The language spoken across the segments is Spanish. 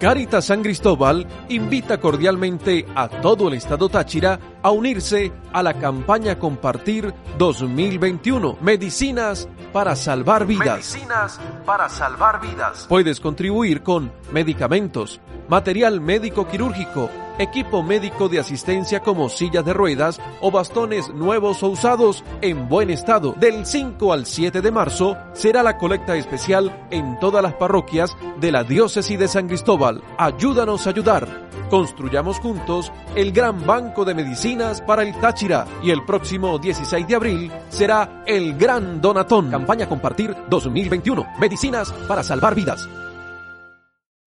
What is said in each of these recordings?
Caritas San Cristóbal invita cordialmente a todo el estado Táchira a unirse a la campaña Compartir 2021. Medicinas para salvar vidas. Medicinas para salvar vidas. Puedes contribuir con medicamentos, material médico quirúrgico, equipo médico de asistencia como sillas de ruedas o bastones nuevos o usados en buen estado. Del 5 al 7 de marzo será la colecta especial en todas las parroquias de la diócesis de San Cristóbal. Ayúdanos a ayudar. Construyamos juntos el gran banco de medicinas para el Táchira y el próximo 16 de abril será el Gran Donatón. Campaña Compartir 2021. Medicinas para salvar vidas.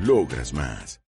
Logras más.